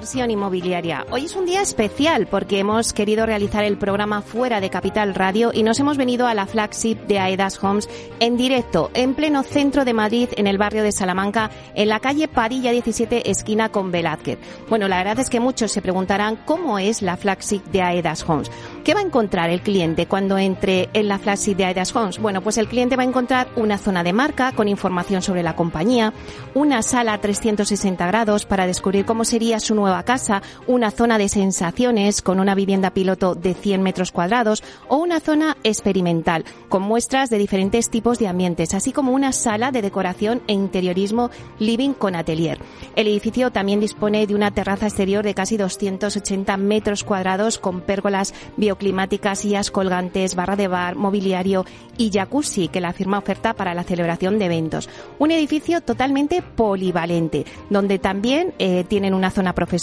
Inversión Inmobiliaria. Hoy es un día especial porque hemos querido realizar el programa fuera de Capital Radio y nos hemos venido a la flagship de Aedas Homes en directo, en pleno centro de Madrid, en el barrio de Salamanca, en la calle Padilla 17, esquina con Velázquez. Bueno, la verdad es que muchos se preguntarán cómo es la flagship de Aedas Homes. ¿Qué va a encontrar el cliente cuando entre en la flagship de Aedas Homes? Bueno, pues el cliente va a encontrar una zona de marca con información sobre la compañía, una sala a 360 grados para descubrir cómo sería su nueva casa, una zona de sensaciones con una vivienda piloto de 100 metros cuadrados o una zona experimental con muestras de diferentes tipos de ambientes, así como una sala de decoración e interiorismo living con atelier. El edificio también dispone de una terraza exterior de casi 280 metros cuadrados con pérgolas bioclimáticas, sillas colgantes, barra de bar, mobiliario y jacuzzi que la firma oferta para la celebración de eventos. Un edificio totalmente polivalente, donde también eh, tienen una zona profesional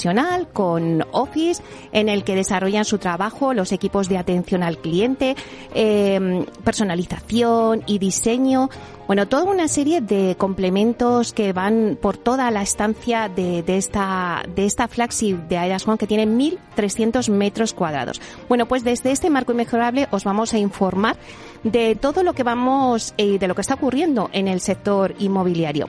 con Office en el que desarrollan su trabajo los equipos de atención al cliente, em, personalización y diseño. Bueno, toda una serie de complementos que van por toda la estancia de, esta, de esta flagship de Aidas One que tiene 1.300 metros cuadrados. Bueno, pues desde este marco inmejorable os vamos a informar de todo lo que vamos, eh, de lo que está ocurriendo en el sector inmobiliario.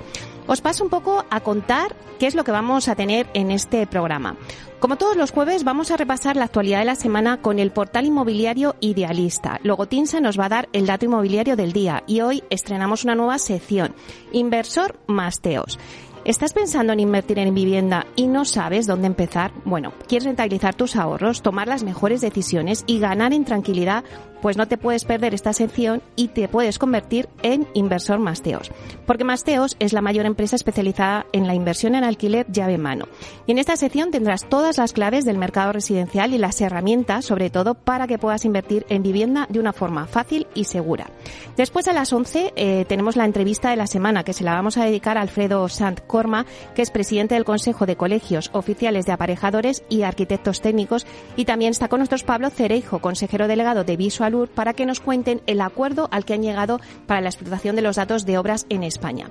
Os paso un poco a contar qué es lo que vamos a tener en este programa. Como todos los jueves, vamos a repasar la actualidad de la semana con el portal inmobiliario Idealista. Luego Tinsa nos va a dar el dato inmobiliario del día y hoy estrenamos una nueva sección, Inversor Masteos. ¿Estás pensando en invertir en vivienda y no sabes dónde empezar? Bueno, ¿quieres rentabilizar tus ahorros, tomar las mejores decisiones y ganar en tranquilidad? Pues no te puedes perder esta sección y te puedes convertir en inversor Masteos. Porque Masteos es la mayor empresa especializada en la inversión en alquiler llave en mano. Y en esta sección tendrás todas las claves del mercado residencial y las herramientas, sobre todo, para que puedas invertir en vivienda de una forma fácil y segura. Después a las 11 eh, tenemos la entrevista de la semana que se la vamos a dedicar a Alfredo Sant Corma, que es presidente del Consejo de Colegios Oficiales de Aparejadores y Arquitectos Técnicos. Y también está con nosotros Pablo Cereijo, consejero delegado de Visual para que nos cuenten el acuerdo al que han llegado para la explotación de los datos de obras en España.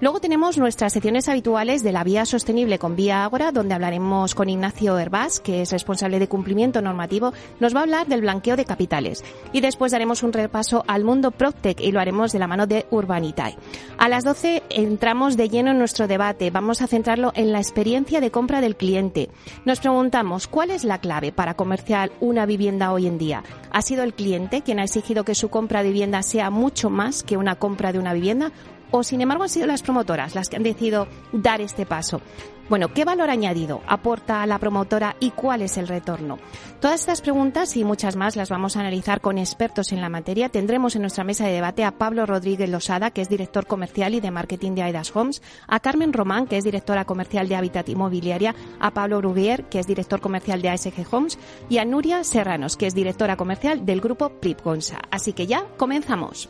Luego tenemos nuestras secciones habituales de la vía sostenible con Vía Ágora, donde hablaremos con Ignacio Herbás, que es responsable de cumplimiento normativo. Nos va a hablar del blanqueo de capitales. Y después daremos un repaso al mundo PropTech y lo haremos de la mano de Urbanitae. A las 12 entramos de lleno en nuestro debate. Vamos a centrarlo en la experiencia de compra del cliente. Nos preguntamos, ¿cuál es la clave para comerciar una vivienda hoy en día? ¿Ha sido el cliente quien ha exigido que su compra de vivienda sea mucho más que una compra de una vivienda? O sin embargo han sido las promotoras las que han decidido dar este paso. Bueno, ¿qué valor añadido aporta la promotora y cuál es el retorno? Todas estas preguntas y muchas más las vamos a analizar con expertos en la materia. Tendremos en nuestra mesa de debate a Pablo Rodríguez Losada, que es director comercial y de marketing de Aidas Homes, a Carmen Román, que es directora comercial de Habitat Inmobiliaria, a Pablo Rubier, que es director comercial de ASG Homes, y a Nuria Serranos, que es directora comercial del grupo Prip Gonza. Así que ya comenzamos.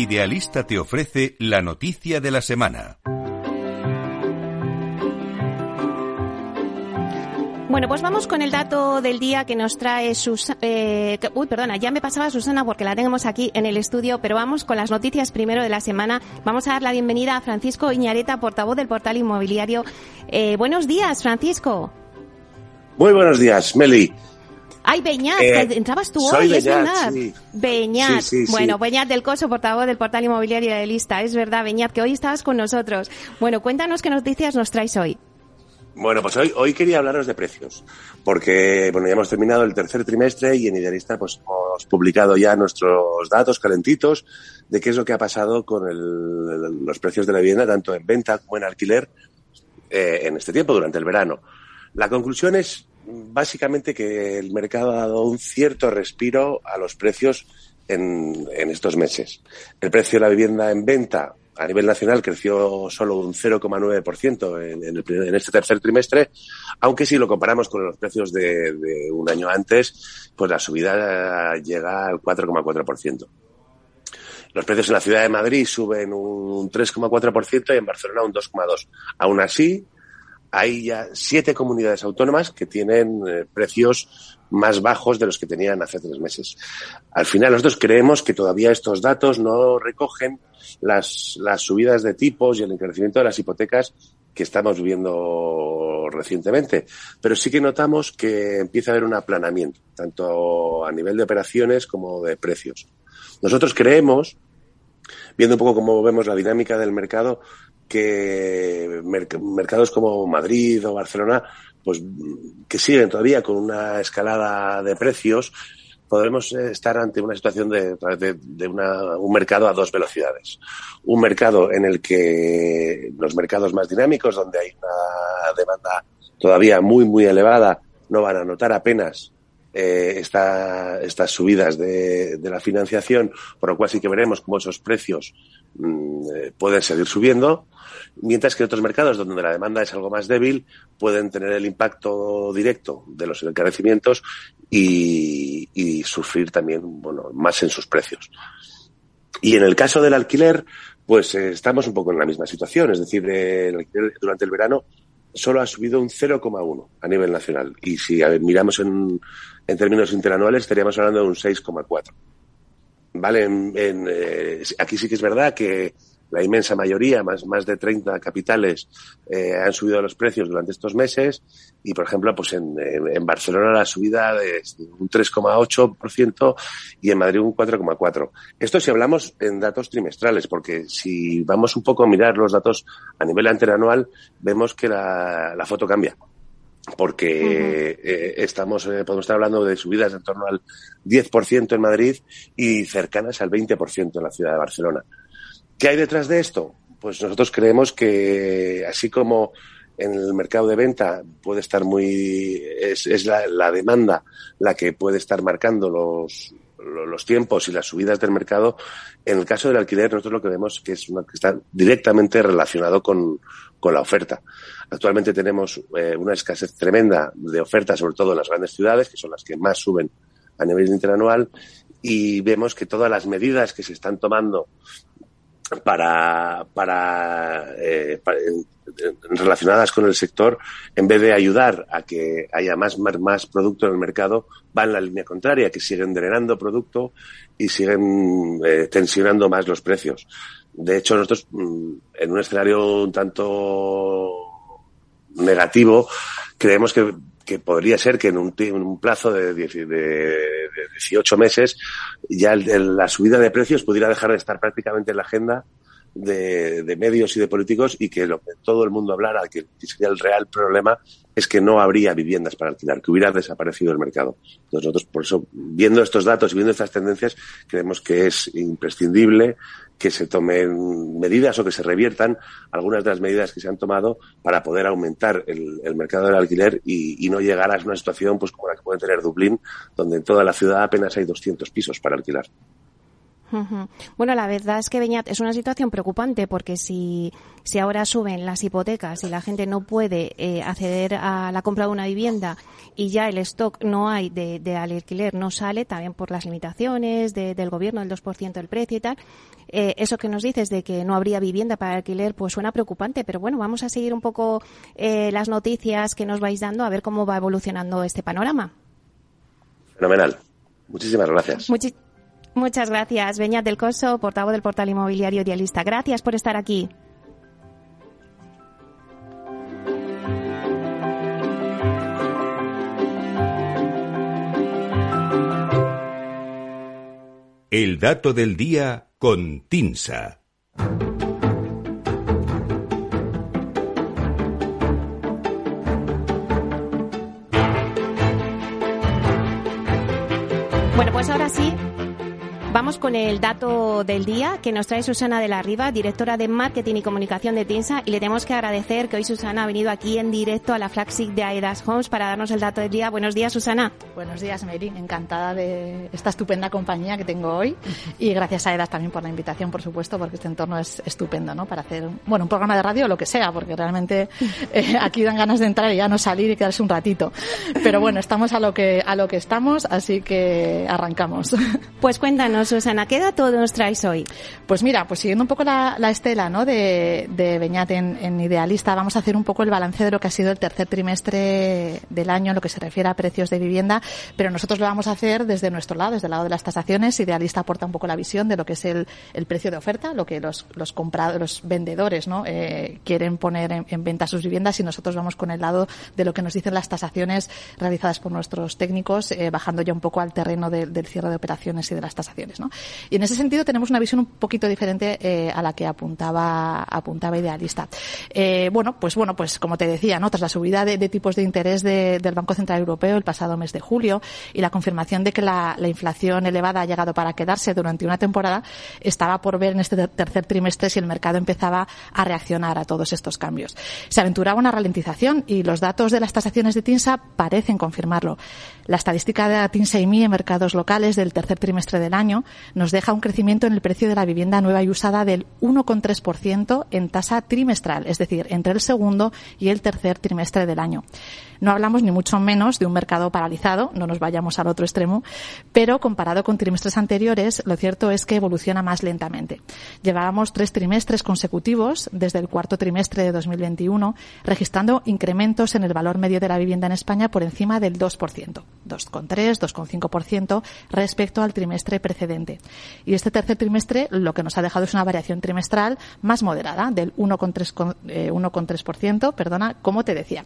Idealista te ofrece la noticia de la semana. Bueno, pues vamos con el dato del día que nos trae Susana. Eh, uy, perdona, ya me pasaba Susana porque la tenemos aquí en el estudio, pero vamos con las noticias primero de la semana. Vamos a dar la bienvenida a Francisco Iñareta, portavoz del portal inmobiliario. Eh, buenos días, Francisco. Muy buenos días, Meli. Ay, Beñat, eh, entrabas tú hoy, es verdad. Beñat. bueno, Beñat del Coso, portavoz del portal inmobiliario de Lista. Es verdad, Beñat, que hoy estabas con nosotros. Bueno, cuéntanos qué noticias nos traes hoy. Bueno, pues hoy, hoy quería hablaros de precios, porque bueno, ya hemos terminado el tercer trimestre y en Idealista pues hemos publicado ya nuestros datos calentitos de qué es lo que ha pasado con el, los precios de la vivienda, tanto en venta como en alquiler, eh, en este tiempo, durante el verano. La conclusión es básicamente que el mercado ha dado un cierto respiro a los precios en, estos meses. El precio de la vivienda en venta a nivel nacional creció solo un 0,9% en, en, en, este tercer trimestre, aunque si lo comparamos con los precios de, de un año antes, pues la subida llega al 4,4%. Los precios en la ciudad de Madrid suben un 3,4% y en Barcelona un 2,2%. Aún así, hay ya siete comunidades autónomas que tienen eh, precios más bajos de los que tenían hace tres meses. Al final, nosotros creemos que todavía estos datos no recogen las, las subidas de tipos y el encarecimiento de las hipotecas que estamos viendo recientemente. Pero sí que notamos que empieza a haber un aplanamiento, tanto a nivel de operaciones como de precios. Nosotros creemos, viendo un poco cómo vemos la dinámica del mercado, que mercados como Madrid o Barcelona pues que siguen todavía con una escalada de precios, podremos estar ante una situación de, de, de una, un mercado a dos velocidades. Un mercado en el que los mercados más dinámicos, donde hay una demanda todavía muy, muy elevada, no van a notar apenas eh, esta, estas subidas de, de, la financiación, por lo cual sí que veremos cómo esos precios mmm, pueden seguir subiendo mientras que otros mercados donde la demanda es algo más débil pueden tener el impacto directo de los encarecimientos y, y sufrir también bueno, más en sus precios. Y en el caso del alquiler, pues eh, estamos un poco en la misma situación, es decir, el alquiler durante el verano solo ha subido un 0,1 a nivel nacional. Y si ver, miramos en, en, términos interanuales, estaríamos hablando de un 6,4. Vale, en, en, eh, aquí sí que es verdad que la inmensa mayoría, más, más de 30 capitales, eh, han subido los precios durante estos meses y, por ejemplo, pues en, en, Barcelona la subida de un 3,8% y en Madrid un 4,4%. Esto si hablamos en datos trimestrales, porque si vamos un poco a mirar los datos a nivel interanual, vemos que la, la foto cambia porque uh -huh. eh, estamos, eh, podemos estar hablando de subidas en torno al 10% en Madrid y cercanas al 20% en la ciudad de Barcelona. ¿Qué hay detrás de esto? Pues nosotros creemos que así como en el mercado de venta puede estar muy es, es la, la, demanda la que puede estar marcando los, los tiempos y las subidas del mercado. En el caso del alquiler, nosotros lo que vemos que es una, que está directamente relacionado con, con la oferta. Actualmente tenemos eh, una escasez tremenda de oferta, sobre todo en las grandes ciudades, que son las que más suben a nivel interanual, y vemos que todas las medidas que se están tomando para, para, eh, relacionadas con el sector, en vez de ayudar a que haya más, más, más producto en el mercado, va en la línea contraria, que siguen drenando producto y siguen eh, tensionando más los precios. De hecho, nosotros, mm, en un escenario un tanto negativo, creemos que, que podría ser que en un, en un plazo de, de, de 18 meses ya el, la subida de precios pudiera dejar de estar prácticamente en la agenda de, de, medios y de políticos y que lo que todo el mundo hablara, que sería el real problema, es que no habría viviendas para alquilar, que hubiera desaparecido el mercado. Nosotros, por eso, viendo estos datos y viendo estas tendencias, creemos que es imprescindible que se tomen medidas o que se reviertan algunas de las medidas que se han tomado para poder aumentar el, el mercado del alquiler y, y, no llegar a una situación pues como la que puede tener Dublín, donde en toda la ciudad apenas hay 200 pisos para alquilar. Bueno, la verdad es que Beñat es una situación preocupante porque si, si ahora suben las hipotecas y la gente no puede eh, acceder a la compra de una vivienda y ya el stock no hay de, de alquiler, no sale también por las limitaciones de, del gobierno, del 2% del precio y tal, eh, eso que nos dices de que no habría vivienda para alquiler, pues suena preocupante, pero bueno, vamos a seguir un poco eh, las noticias que nos vais dando a ver cómo va evolucionando este panorama. Fenomenal. Muchísimas gracias. Muchas gracias, Beñat del Coso, portavoz del portal inmobiliario Dialista. Gracias por estar aquí. El dato del día con Tinsa. Bueno, pues ahora sí, Vamos con el dato del día que nos trae Susana de la Riva, directora de Marketing y Comunicación de TINSA, y le tenemos que agradecer que hoy Susana ha venido aquí en directo a la flagship de Aedas Homes para darnos el dato del día. Buenos días, Susana. Buenos días, Mary. Encantada de esta estupenda compañía que tengo hoy y gracias a Aedas también por la invitación, por supuesto, porque este entorno es estupendo, ¿no? Para hacer, bueno, un programa de radio o lo que sea, porque realmente eh, aquí dan ganas de entrar y ya no salir y quedarse un ratito. Pero bueno, estamos a lo que a lo que estamos, así que arrancamos. Pues cuéntanos Susana, ¿qué dato nos traes hoy? Pues mira, pues siguiendo un poco la, estela ¿no? de, de Beñat en, Idealista, vamos a hacer un poco el balance de lo que ha sido el tercer trimestre del año en lo que se refiere a precios de vivienda, pero nosotros lo vamos a hacer desde nuestro lado, desde el lado de las tasaciones. Idealista aporta un poco la visión de lo que es el, precio de oferta, lo que los, los los vendedores ¿no? Eh, quieren poner en, venta sus viviendas y nosotros vamos con el lado de lo que nos dicen las tasaciones realizadas por nuestros técnicos, eh, bajando ya un poco al terreno del cierre de operaciones y de las tasaciones. Y en ese sentido tenemos una visión un poquito diferente eh, a la que apuntaba, apuntaba Idealista. Eh, bueno, pues bueno, pues como te decía, ¿no? Tras la subida de, tipos de interés del Banco Central Europeo el pasado mes de julio y la confirmación de que la, inflación elevada ha llegado para quedarse durante una temporada, estaba por ver en este tercer trimestre si el mercado empezaba a reaccionar a todos estos cambios. Se aventuraba una ralentización y los datos de las tasaciones de TINSA parecen confirmarlo. La estadística de TINSA y MI en mercados locales del tercer trimestre del año nos deja un crecimiento en el precio de la vivienda nueva y usada del 1,3% en tasa trimestral, es decir, entre el segundo y el tercer trimestre del año. No hablamos ni mucho menos de un mercado paralizado, no nos vayamos al otro extremo, pero comparado con trimestres anteriores, lo cierto es que evoluciona más lentamente. Llevábamos tres trimestres consecutivos desde el cuarto trimestre de 2021 registrando incrementos en el valor medio de la vivienda en España por encima del 2%, 2,3, 2,5% respecto al trimestre precedente. Y este tercer trimestre lo que nos ha dejado es una variación trimestral más moderada del 1,3%, eh, perdona, como te decía.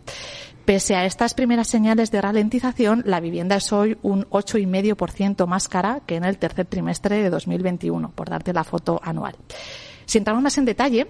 Pese a estas primeras señales de ralentización, la vivienda es hoy un 8,5% más cara que en el tercer trimestre de 2021, por darte la foto anual. Si entramos más en detalle,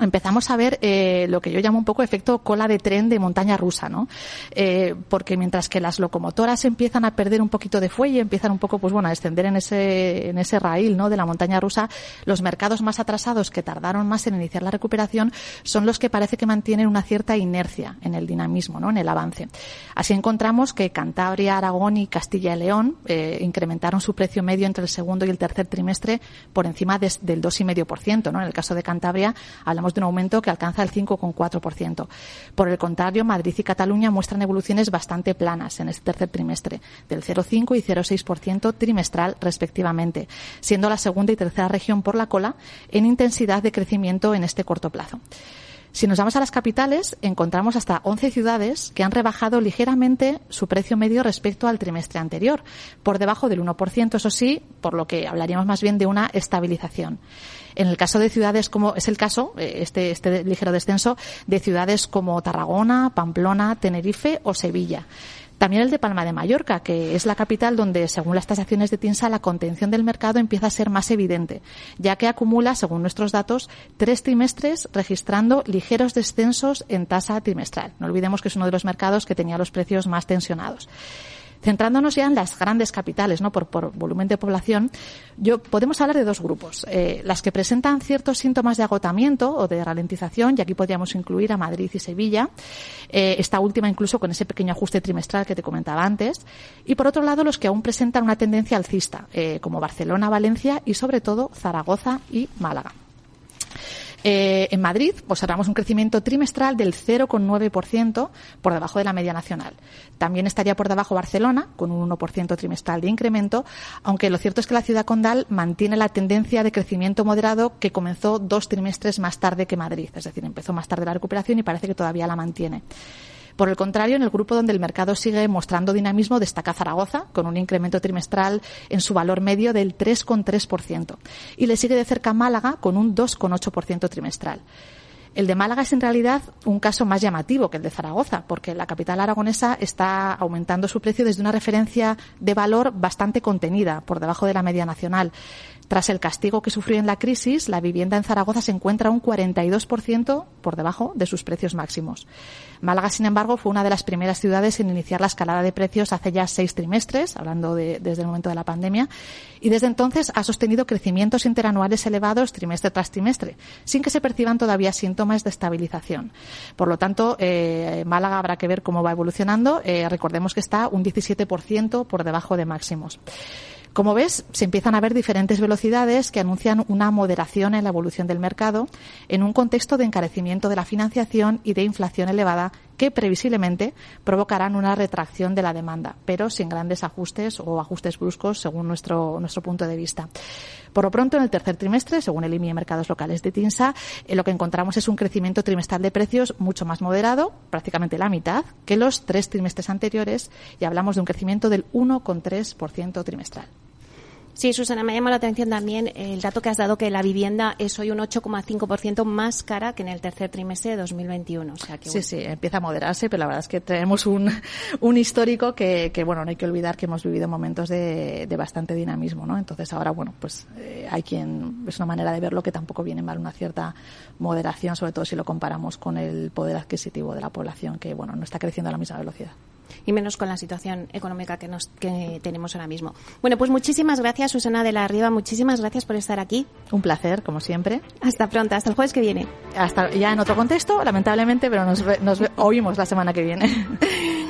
empezamos a ver eh, lo que yo llamo un poco efecto cola de tren de montaña rusa, ¿no? Eh, porque mientras que las locomotoras empiezan a perder un poquito de fuelle, empiezan un poco, pues bueno, a descender en ese, en ese raíl, ¿no? De la montaña rusa, los mercados más atrasados que tardaron más en iniciar la recuperación son los que parece que mantienen una cierta inercia en el dinamismo, ¿no? En el avance. Así encontramos que Cantabria, Aragón y Castilla y León eh, incrementaron su precio medio entre el segundo y el tercer trimestre por encima de, del 2,5%, ¿no? En el caso de Cantabria hablamos de un aumento que alcanza el 5,4%. Por el contrario, Madrid y Cataluña muestran evoluciones bastante planas en este tercer trimestre, del 0,5 y 0,6% trimestral respectivamente, siendo la segunda y tercera región por la cola en intensidad de crecimiento en este corto plazo. Si nos vamos a las capitales, encontramos hasta 11 ciudades que han rebajado ligeramente su precio medio respecto al trimestre anterior, por debajo del 1%, eso sí, por lo que hablaríamos más bien de una estabilización. En el caso de ciudades como es el caso, eh, este, este ligero descenso, de ciudades como Tarragona, Pamplona, Tenerife o Sevilla. También el de Palma de Mallorca, que es la capital donde, según las tasaciones de TINSA, la contención del mercado empieza a ser más evidente, ya que acumula, según nuestros datos, tres trimestres registrando ligeros descensos en tasa trimestral. No olvidemos que es uno de los mercados que tenía los precios más tensionados. Centrándonos ya en las grandes capitales, ¿no? Por, volumen de población, yo podemos hablar de dos grupos. Eh, las que presentan ciertos síntomas de agotamiento o de ralentización, y aquí podríamos incluir a Madrid y Sevilla, eh, esta última incluso con ese pequeño ajuste trimestral que te comentaba antes, y por otro lado los que aún presentan una tendencia alcista, eh, como Barcelona, Valencia y sobre todo Zaragoza y Málaga. Eh, en Madrid observamos un crecimiento trimestral del 0,9% por debajo de la media nacional. También estaría por debajo Barcelona, con un 1% trimestral de incremento, aunque lo cierto es que la ciudad condal mantiene la tendencia de crecimiento moderado que comenzó dos trimestres más tarde que Madrid. Es decir, empezó más tarde la recuperación y parece que todavía la mantiene. Por el contrario, en el grupo donde el mercado sigue mostrando dinamismo destaca Zaragoza, con un incremento trimestral en su valor medio del 3,3%. Y le sigue de cerca Málaga, con un 2,8% trimestral. El de Málaga es en realidad un caso más llamativo que el de Zaragoza, porque la capital aragonesa está aumentando su precio desde una referencia de valor bastante contenida, por debajo de la media nacional. Tras el castigo que sufrió en la crisis, la vivienda en Zaragoza se encuentra un 42% por debajo de sus precios máximos. Málaga, sin embargo, fue una de las primeras ciudades en iniciar la escalada de precios hace ya seis trimestres, hablando de, desde el momento de la pandemia, y desde entonces ha sostenido crecimientos interanuales elevados trimestre tras trimestre, sin que se perciban todavía síntomas de estabilización. Por lo tanto, eh, Málaga habrá que ver cómo va evolucionando. Eh, recordemos que está un 17% por debajo de máximos. Como ves, se empiezan a ver diferentes velocidades que anuncian una moderación en la evolución del mercado en un contexto de encarecimiento de la financiación y de inflación elevada que previsiblemente provocarán una retracción de la demanda, pero sin grandes ajustes o ajustes bruscos según nuestro, nuestro punto de vista. Por lo pronto, en el tercer trimestre, según el IMI Mercados Locales de TINSA, eh, lo que encontramos es un crecimiento trimestral de precios mucho más moderado, prácticamente la mitad, que los tres trimestres anteriores, y hablamos de un crecimiento del 1,3% trimestral. Sí, Susana, me llama la atención también el dato que has dado que la vivienda es hoy un 8,5% más cara que en el tercer trimestre de 2021. O sea que, Sí, sí, empieza a moderarse, pero la verdad es que tenemos un, un histórico que, que, bueno, no hay que olvidar que hemos vivido momentos de, de bastante dinamismo, ¿no? Entonces ahora, bueno, pues eh, hay quien, es una manera de verlo que tampoco viene mal una cierta moderación, sobre todo si lo comparamos con el poder adquisitivo de la población, que, bueno, no está creciendo a la misma velocidad y menos con la situación económica que, nos, que tenemos ahora mismo. Bueno, pues muchísimas gracias, Susana de la Riva. Muchísimas gracias por estar aquí. Un placer, como siempre. Hasta pronto, hasta el jueves que viene. Hasta ya en otro contexto, lamentablemente, pero nos, nos oímos la semana que viene.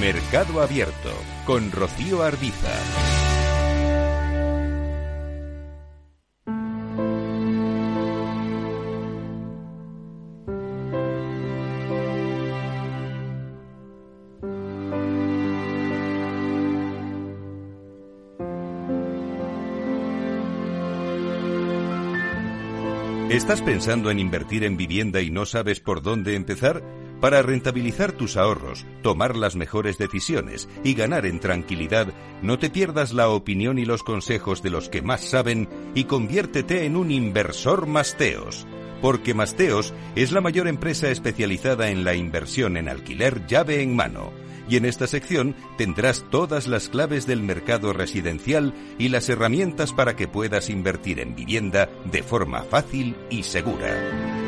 Mercado Abierto con Rocío Arbiza. ¿Estás pensando en invertir en vivienda y no sabes por dónde empezar? Para rentabilizar tus ahorros, tomar las mejores decisiones y ganar en tranquilidad, no te pierdas la opinión y los consejos de los que más saben y conviértete en un inversor Masteos. Porque Masteos es la mayor empresa especializada en la inversión en alquiler llave en mano. Y en esta sección tendrás todas las claves del mercado residencial y las herramientas para que puedas invertir en vivienda de forma fácil y segura.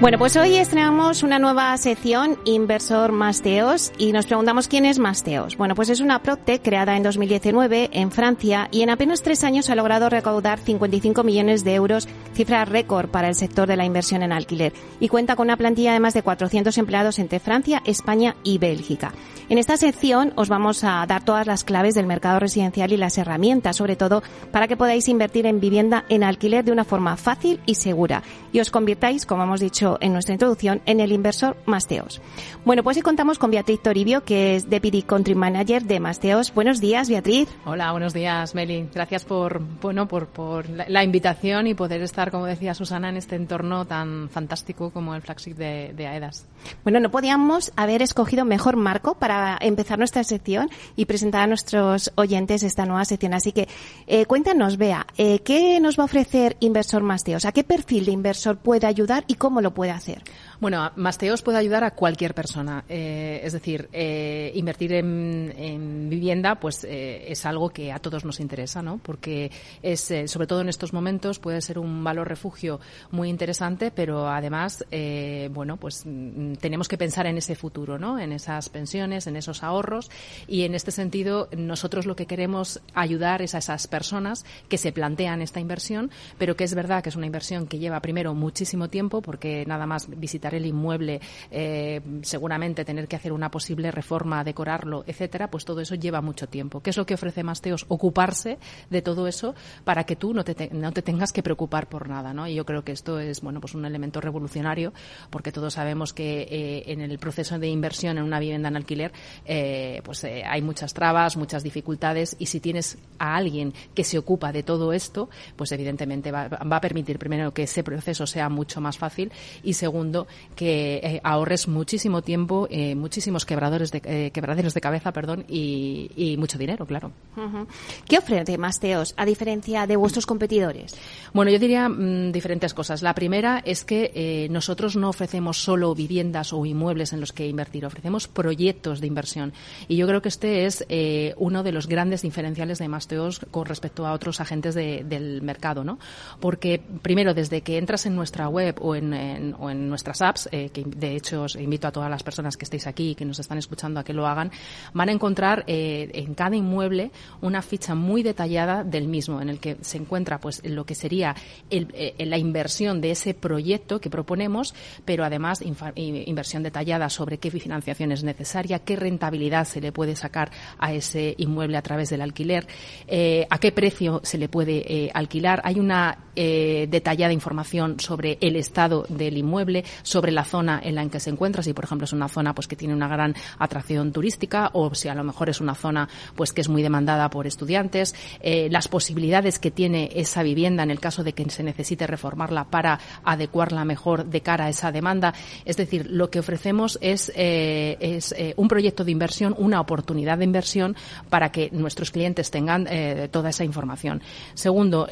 Bueno, pues hoy estrenamos una nueva sección Inversor Masteos y nos preguntamos quién es Masteos. Bueno, pues es una PropTech creada en 2019 en Francia y en apenas tres años ha logrado recaudar 55 millones de euros, cifra récord para el sector de la inversión en alquiler y cuenta con una plantilla de más de 400 empleados entre Francia, España y Bélgica. En esta sección os vamos a dar todas las claves del mercado residencial y las herramientas, sobre todo para que podáis invertir en vivienda en alquiler de una forma fácil y segura y os convirtáis, como hemos dicho en nuestra introducción, en el inversor Masteos. Bueno, pues hoy contamos con Beatriz Toribio, que es Deputy Country Manager de Masteos. Buenos días, Beatriz. Hola, buenos días, Meli. Gracias por, bueno, por, por la invitación y poder estar, como decía Susana, en este entorno tan fantástico como el flagship de, de AEDAS. Bueno, no podíamos haber escogido mejor marco para empezar nuestra sección y presentar a nuestros oyentes esta nueva sección. Así que eh, cuéntanos, Bea, eh, ¿qué nos va a ofrecer Inversor Masteos? ¿A qué perfil de inversor puede ayudar y cómo lo puede hacer? Bueno, Masteos puede ayudar a cualquier persona. Eh, es decir, eh, invertir en, vivienda pues eh, es algo que a todos nos interesa, ¿no? Porque es, sobre todo en estos momentos, puede ser un valor refugio muy interesante, pero además, bueno, pues mm, tenemos que pensar en ese futuro, ¿no? En esas pensiones, en esos ahorros y en este sentido nosotros lo que queremos ayudar es a esas personas que se plantean esta inversión, pero que es verdad que es una inversión que lleva primero muchísimo tiempo porque nada más visitar el inmueble, eh, seguramente tener que hacer una posible reforma, decorarlo, etcétera, pues todo eso lleva mucho tiempo. ¿Qué es lo que ofrece Masteos? Ocuparse de todo eso para que tú no te, no te tengas que preocupar por nada, ¿no? Y yo creo que esto es, bueno, pues un elemento revolucionario porque todos sabemos que eh, en el proceso de inversión en una vivienda en alquiler, eh, pues hay muchas trabas, muchas dificultades y si tienes a alguien que se ocupa de todo esto, pues evidentemente va, va a permitir primero que ese proceso sea mucho más fácil y segundo que eh, ahorres muchísimo tiempo, eh, muchísimos quebradores de, eh, quebraderos de cabeza, perdón, y, mucho dinero, claro. ¿Qué ofrece Masteos a diferencia de vuestros competidores? Bueno, yo diría mm, diferentes cosas. La primera es que nosotros no ofrecemos solo viviendas o inmuebles en los que invertir, ofrecemos proyectos de inversión. Y yo creo que este es uno de los grandes diferenciales de Masteos con respecto a otros agentes del mercado, ¿no? Porque primero, desde que entras en nuestra web o en, o en nuestras apps, eh, que de hecho os invito a todas las personas que estéis aquí y que nos están escuchando a que lo hagan, van a encontrar eh, en cada inmueble una ficha muy detallada del mismo, en el que se encuentra pues lo que sería eh, la inversión de ese proyecto que proponemos, pero además inversión detallada sobre qué financiación es necesaria, qué rentabilidad se le puede sacar a ese inmueble a través del alquiler, a qué precio se le puede alquilar. Hay una detallada información sobre el estado del inmueble, sobre la zona en la que se encuentra, si por ejemplo es una zona pues que tiene una gran atracción turística o si a lo mejor es una zona pues que es muy demandada por estudiantes, eh, las posibilidades que tiene esa vivienda en el caso de que se necesite reformarla para adecuarla mejor de cara a esa demanda. Es decir, lo que ofrecemos es, eh, es eh, un proyecto de inversión, una oportunidad de inversión para que nuestros clientes tengan toda esa información. Segundo,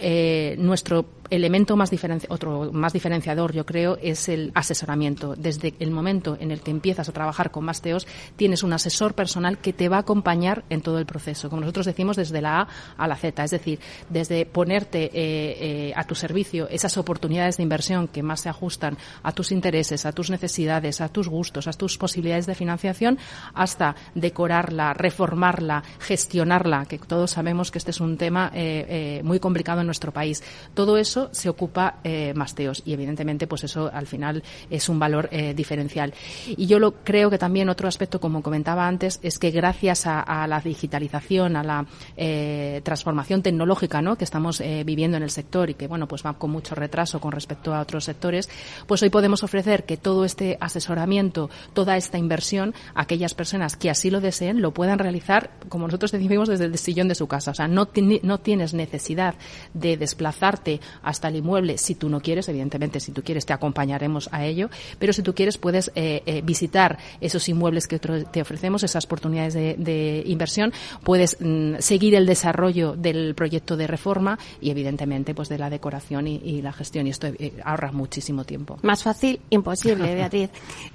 nuestro elemento más otro más diferenciador, yo creo, es el asesoramiento. Desde el momento en el que empiezas a trabajar con Masteos, tienes un asesor personal que te va a acompañar en todo el proceso. Como nosotros decimos, desde la A a la Z. Es decir, desde ponerte eh, eh, a tu servicio esas oportunidades de inversión que más se ajustan a tus intereses, a tus necesidades, a tus gustos, a tus posibilidades de financiación, hasta decorarla, reformarla, gestionarla, que todos sabemos que este es un tema eh, muy complicado en nuestro país. Todo eso se ocupa Masteos y evidentemente pues eso al final es un valor eh, diferencial. Y yo lo creo que también otro aspecto, como comentaba antes, es que gracias a, la digitalización, a la eh, transformación tecnológica ¿no? que estamos eh, viviendo en el sector y que bueno pues va con mucho retraso con respecto a otros sectores, pues hoy podemos ofrecer que todo este asesoramiento, toda esta inversión, aquellas personas que así lo deseen, lo puedan realizar, como nosotros decimos, desde el sillón de su casa. O sea, no, no tienes necesidad de desplazarte hasta el inmueble. Si tú no quieres, evidentemente, si tú quieres te acompañaremos a ello, pero si tú quieres puedes eh, eh, visitar esos inmuebles que te ofrecemos, esas oportunidades de, inversión, puedes mm, seguir el desarrollo del proyecto de reforma y evidentemente pues de la decoración y, la gestión y esto eh, ahorra muchísimo tiempo. Más fácil, imposible, Beatriz.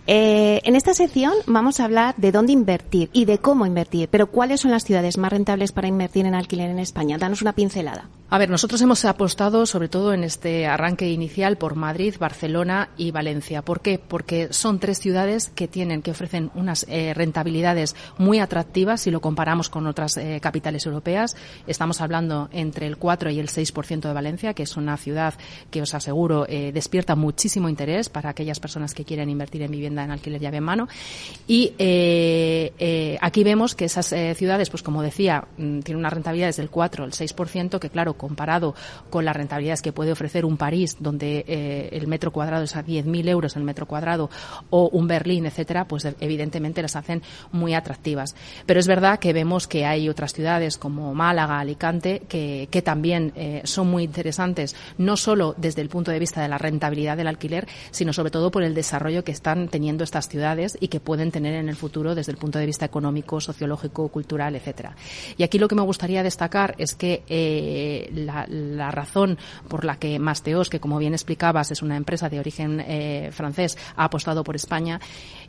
en esta sección vamos a hablar de dónde invertir y de cómo invertir, pero ¿cuáles son las ciudades más rentables para invertir en alquiler en España? Danos una pincelada. A ver, nosotros hemos apostado sobre todo en este arranque inicial por Madrid, Barcelona y Valencia. ¿Por qué? Porque son tres ciudades que tienen, que ofrecen unas eh, rentabilidades muy atractivas si lo comparamos con otras eh, capitales europeas. Estamos hablando entre el 4 y el 6% de Valencia, que es una ciudad que os aseguro eh, despierta muchísimo interés para aquellas personas que quieren invertir en vivienda en alquiler llave en mano. Y aquí vemos que esas ciudades, pues como decía, mm, tienen una rentabilidad desde el 4 al 6%, que claro, comparado con las rentabilidades que puede ofrecer un París, donde eh, el metro cuadrado es a 10.000 euros el metro cuadrado, o un Berlín, etcétera, pues evidentemente las hacen muy atractivas. Pero es verdad que vemos que hay otras ciudades como Málaga, Alicante, que, que también eh, son muy interesantes, no solo desde el punto de vista de la rentabilidad del alquiler, sino sobre todo por el desarrollo que están teniendo estas ciudades y que pueden tener en el futuro desde el punto de vista económico, sociológico, cultural, etcétera. Y aquí lo que me gustaría destacar es que eh, eh, la, razón por la que Masteos, que como bien explicabas es una empresa de origen eh, francés, ha apostado por España,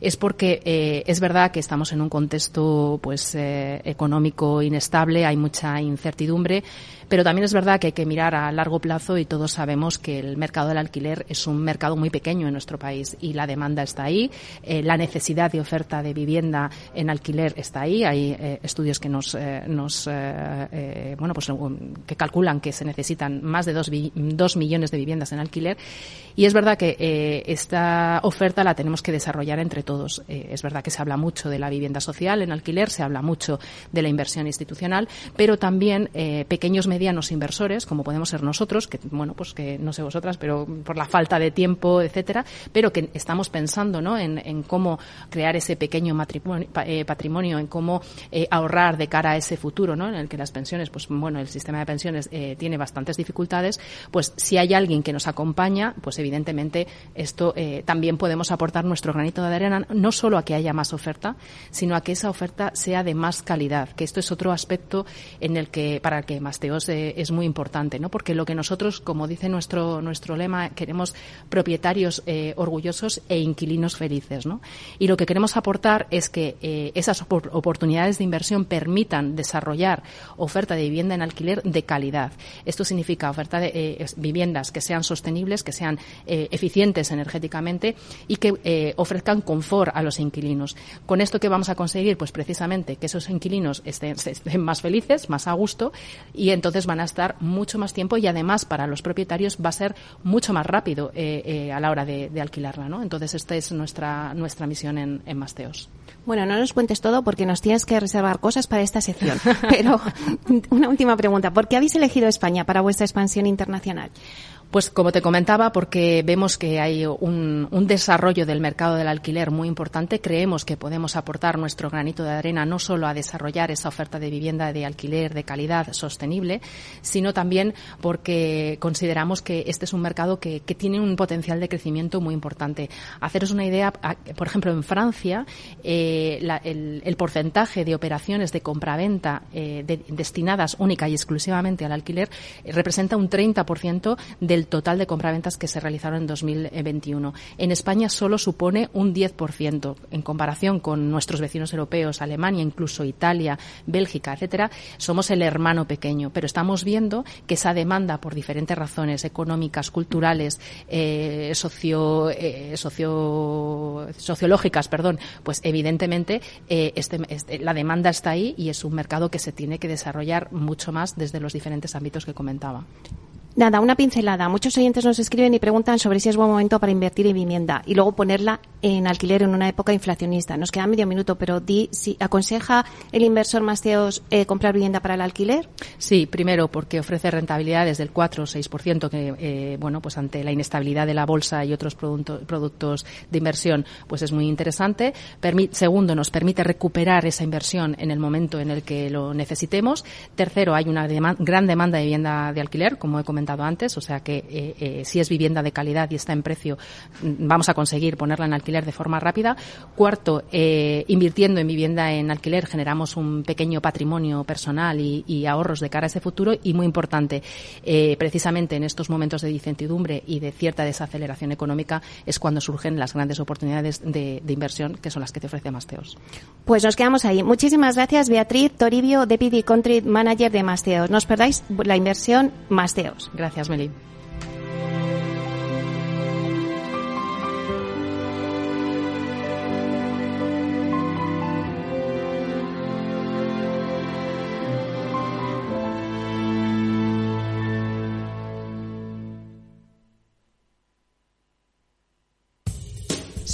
es porque eh, es verdad que estamos en un contexto pues económico inestable, hay mucha incertidumbre pero también es verdad que hay que mirar a largo plazo y todos sabemos que el mercado del alquiler es un mercado muy pequeño en nuestro país y la demanda está ahí, eh, la necesidad de oferta de vivienda en alquiler está ahí. Hay eh, estudios que nos, eh, nos bueno, pues que calculan que se necesitan más de dos, dos, millones de viviendas en alquiler y es verdad que esta oferta la tenemos que desarrollar entre todos. es verdad que se habla mucho de la vivienda social en alquiler, se habla mucho de la inversión institucional, pero también pequeños medianos inversores, como podemos ser nosotros, que bueno, pues que no sé vosotras, pero por la falta de tiempo, etcétera, pero que estamos pensando, ¿no? En, cómo crear ese pequeño eh, patrimonio, en cómo eh, ahorrar de cara a ese futuro, ¿no? En el que las pensiones, pues bueno, el sistema de pensiones eh, tiene bastantes dificultades, pues si hay alguien que nos acompaña, pues evidentemente esto también podemos aportar nuestro granito de arena, no solo a que haya más oferta, sino a que esa oferta sea de más calidad, que esto es otro aspecto en el que para el que Masteos es muy importante, ¿no? Porque lo que nosotros, como dice nuestro, nuestro lema, queremos propietarios eh, orgullosos e inquilinos felices, ¿no? Y lo que queremos aportar es que eh, esas oportunidades de inversión permitan desarrollar oferta de vivienda en alquiler de calidad. Esto significa oferta de eh, viviendas que sean sostenibles, que sean eficientes energéticamente y que ofrezcan confort a los inquilinos. Con esto, ¿qué vamos a conseguir? Pues precisamente que esos inquilinos estén más felices, más a gusto y entonces van a estar mucho más tiempo y además para los propietarios va a ser mucho más rápido eh, eh, a la hora de, alquilarla, ¿no? Entonces esta es nuestra nuestra misión en, en Masteos. Bueno, no nos cuentes todo porque nos tienes que reservar cosas para esta sección. Pero una última pregunta: ¿por qué habéis elegido España para vuestra expansión internacional? Pues como te comentaba, porque vemos que hay un, desarrollo del mercado del alquiler muy importante, creemos que podemos aportar nuestro granito de arena no solo a desarrollar esa oferta de vivienda de alquiler de calidad sostenible, sino también porque consideramos que este es un mercado que, tiene un potencial de crecimiento muy importante. Haceros una idea, por ejemplo, en Francia, eh, el, porcentaje de operaciones de compraventa eh, destinadas única y exclusivamente al alquiler eh, representa un 30% del el total de compraventas que se realizaron en 2021. En España solo supone un 10%. En comparación con nuestros vecinos europeos, Alemania, incluso Italia, Bélgica, etcétera, somos el hermano pequeño. Pero estamos viendo que esa demanda, por diferentes razones económicas, culturales, eh, socio, eh, perdón, pues evidentemente eh, este, este, la demanda está ahí y es un mercado que se tiene que desarrollar mucho más desde los diferentes ámbitos que comentaba. Nada, una pincelada. Muchos oyentes nos escriben y preguntan sobre si es buen momento para invertir en vivienda y luego ponerla en alquiler en una época inflacionista. Nos queda medio minuto, pero di si aconseja el inversor Masteos eh, comprar vivienda para el alquiler. Sí, primero porque ofrece rentabilidades del 4 o 6% que, eh, bueno, pues ante la inestabilidad de la bolsa y otros productos de inversión, pues es muy interesante. segundo, nos permite recuperar esa inversión en el momento en el que lo necesitemos. Tercero, hay una gran demanda de vivienda de alquiler, como he comentado antes, o sea que eh, eh, si es vivienda de calidad y está en precio, mm, vamos a conseguir ponerla en alquiler de forma rápida. Cuarto, eh, invirtiendo en vivienda en alquiler generamos un pequeño patrimonio personal y, ahorros de cara a ese futuro y muy importante, precisamente en estos momentos de incertidumbre y de cierta desaceleración económica es cuando surgen las grandes oportunidades de, inversión que son las que te ofrece Masteos. Pues nos quedamos ahí. Muchísimas gracias, Beatriz Toribio, Deputy Country Manager de Masteos. No os perdáis la inversión Masteos. Gracias, Meli.